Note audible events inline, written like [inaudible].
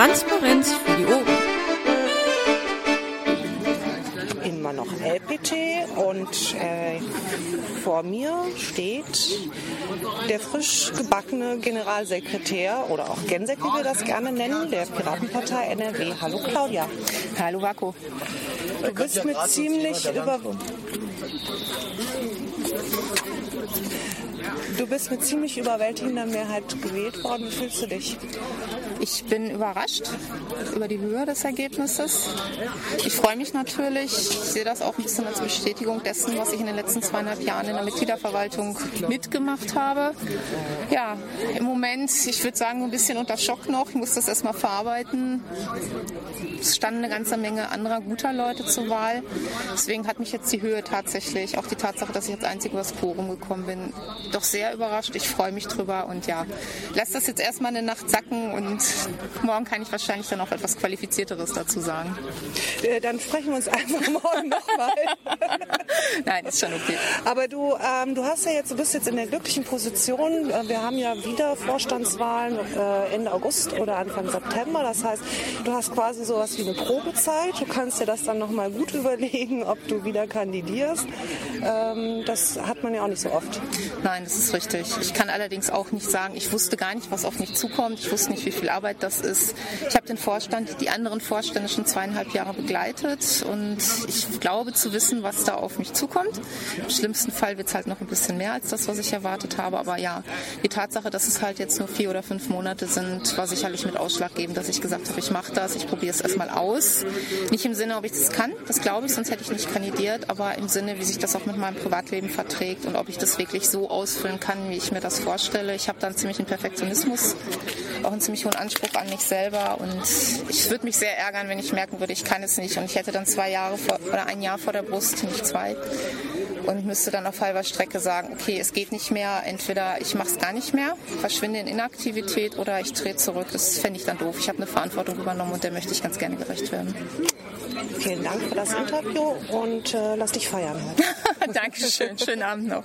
Transparenz für die Ohren. Immer noch LPT und äh, vor mir steht der frisch gebackene Generalsekretär oder auch Gensek, wie wir das gerne nennen, der Piratenpartei NRW. Hallo Claudia. Hallo Vako. Du bist mit ziemlich über Du bist mit ziemlich überwältigender Mehrheit gewählt worden. Wie fühlst du dich? Ich bin überrascht über die Höhe des Ergebnisses. Ich freue mich natürlich. Ich sehe das auch ein bisschen als Bestätigung dessen, was ich in den letzten zweieinhalb Jahren in der Mitgliederverwaltung mitgemacht habe. Ja, im Moment, ich würde sagen, ein bisschen unter Schock noch. Ich muss das erstmal verarbeiten. Es standen eine ganze Menge anderer guter Leute zur Wahl. Deswegen hat mich jetzt die Höhe tatsächlich, auch die Tatsache, dass ich jetzt einzig über das Quorum gekommen bin, doch sehr überrascht. Ich freue mich drüber und ja, lass das jetzt erstmal eine Nacht sacken und morgen kann ich wahrscheinlich dann auch etwas Qualifizierteres dazu sagen. Äh, dann sprechen wir uns einfach [laughs] morgen nochmal. [laughs] Nein, ist schon okay. Aber du, ähm, du hast ja jetzt, du bist jetzt in der glücklichen Position. Äh, wir haben ja wieder Vorstandswahlen äh, Ende August oder Anfang September. Das heißt, du hast quasi sowas wie eine Probezeit. Du kannst dir das dann nochmal gut [laughs] überlegen, ob du wieder kandidierst. Ähm, das hat man ja auch nicht so oft. Nein, das ist richtig. Ich kann allerdings auch nicht sagen, ich wusste gar nicht, was auf mich zukommt. Ich wusste nicht, wie viel Arbeit das ist. Ich habe den Vorstand, die anderen Vorstände schon zweieinhalb Jahre begleitet und ich glaube zu wissen, was da auf mich zukommt. Im schlimmsten Fall wird es halt noch ein bisschen mehr als das, was ich erwartet habe. Aber ja, die Tatsache, dass es halt jetzt nur vier oder fünf Monate sind, war sicherlich mit ausschlaggebend, dass ich gesagt habe, ich mache das, ich probiere es erstmal aus. Nicht im Sinne, ob ich das kann, das glaube ich, sonst hätte ich nicht kandidiert, aber im Sinne, wie sich das auch mit meinem Privatleben verträgt und ob ich das wirklich so ausfüllen kann, wie ich mir das vorstelle. Ich habe da einen ziemlichen Perfektionismus, auch einen ziemlich hohen Anspruch an mich selber und ich würde mich sehr ärgern, wenn ich merken würde, ich kann es nicht und ich hätte dann zwei Jahre vor, oder ein Jahr vor der Brust, nicht zwei und müsste dann auf halber Strecke sagen, okay, es geht nicht mehr, entweder ich mache es gar nicht mehr, verschwinde in Inaktivität oder ich drehe zurück. Das fände ich dann doof. Ich habe eine Verantwortung übernommen und der möchte ich ganz gerne gerecht werden. Vielen Dank für das Interview und äh, lass dich feiern. [laughs] Dankeschön. Schönen Abend noch.